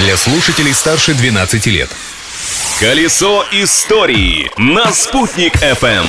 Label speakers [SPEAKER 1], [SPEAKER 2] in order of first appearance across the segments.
[SPEAKER 1] для слушателей старше 12 лет.
[SPEAKER 2] Колесо истории на «Спутник FM.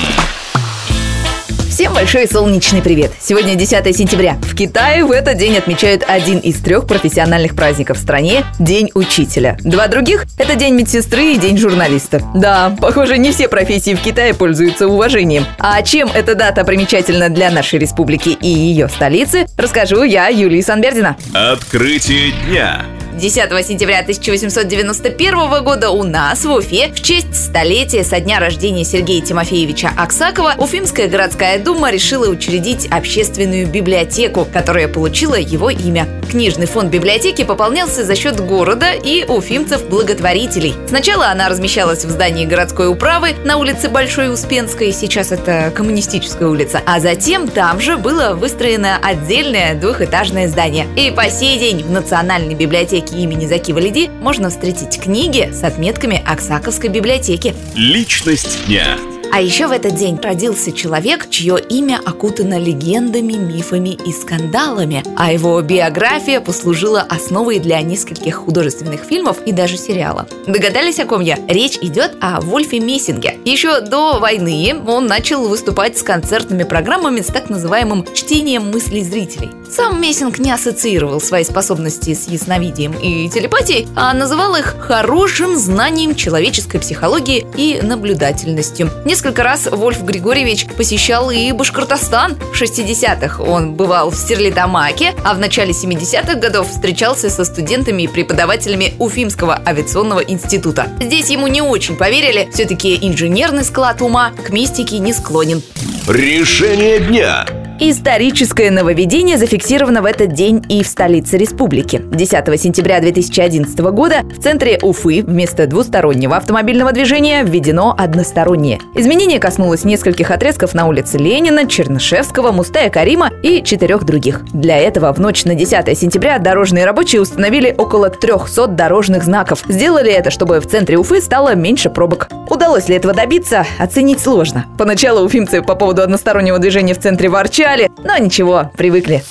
[SPEAKER 3] Всем большой солнечный привет! Сегодня 10 сентября. В Китае в этот день отмечают один из трех профессиональных праздников в стране – День учителя. Два других – это День медсестры и День журналиста. Да, похоже, не все профессии в Китае пользуются уважением. А чем эта дата примечательна для нашей республики и ее столицы, расскажу я, Юлия Санбердина.
[SPEAKER 2] Открытие дня.
[SPEAKER 3] 10 сентября 1891 года у нас в Уфе в честь столетия со дня рождения Сергея Тимофеевича Аксакова Уфимская городская дума решила учредить общественную библиотеку, которая получила его имя. Книжный фонд библиотеки пополнялся за счет города и уфимцев-благотворителей. Сначала она размещалась в здании городской управы на улице Большой Успенской, сейчас это коммунистическая улица, а затем там же было выстроено отдельное двухэтажное здание. И по сей день в Национальной библиотеке библиотеке имени Заки Валиди можно встретить книги с отметками Оксаковской библиотеки.
[SPEAKER 2] Личность дня.
[SPEAKER 3] А еще в этот день родился человек, чье имя окутано легендами, мифами и скандалами, а его биография послужила основой для нескольких художественных фильмов и даже сериала. Догадались, о ком я? Речь идет о Вольфе Мессинге. Еще до войны он начал выступать с концертными программами с так называемым чтением мыслей зрителей. Сам Мессинг не ассоциировал свои способности с ясновидением и телепатией, а называл их хорошим знанием человеческой психологии и наблюдательностью. Раз Вольф Григорьевич посещал и Башкортостан. В 60-х он бывал в Стерлитамаке, а в начале 70-х годов встречался со студентами и преподавателями Уфимского авиационного института. Здесь ему не очень поверили, все-таки инженерный склад ума к мистике не склонен.
[SPEAKER 2] Решение дня.
[SPEAKER 3] Историческое нововведение зафиксировано в этот день и в столице республики. 10 сентября 2011 года в центре Уфы вместо двустороннего автомобильного движения введено одностороннее. Изменение коснулось нескольких отрезков на улице Ленина, Чернышевского, Мустая Карима и четырех других. Для этого в ночь на 10 сентября дорожные рабочие установили около 300 дорожных знаков. Сделали это, чтобы в центре Уфы стало меньше пробок. Удалось ли этого добиться, оценить сложно. Поначалу уфимцы по поводу одностороннего движения в центре ворчали, скучали, но ничего, привыкли.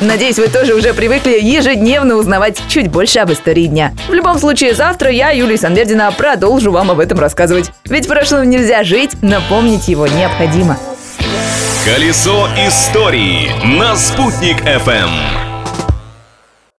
[SPEAKER 3] Надеюсь, вы тоже уже привыкли ежедневно узнавать чуть больше об истории дня. В любом случае, завтра я, Юлия Санбердина, продолжу вам об этом рассказывать. Ведь прошлым нельзя жить, напомнить его необходимо.
[SPEAKER 2] Колесо истории на «Спутник FM.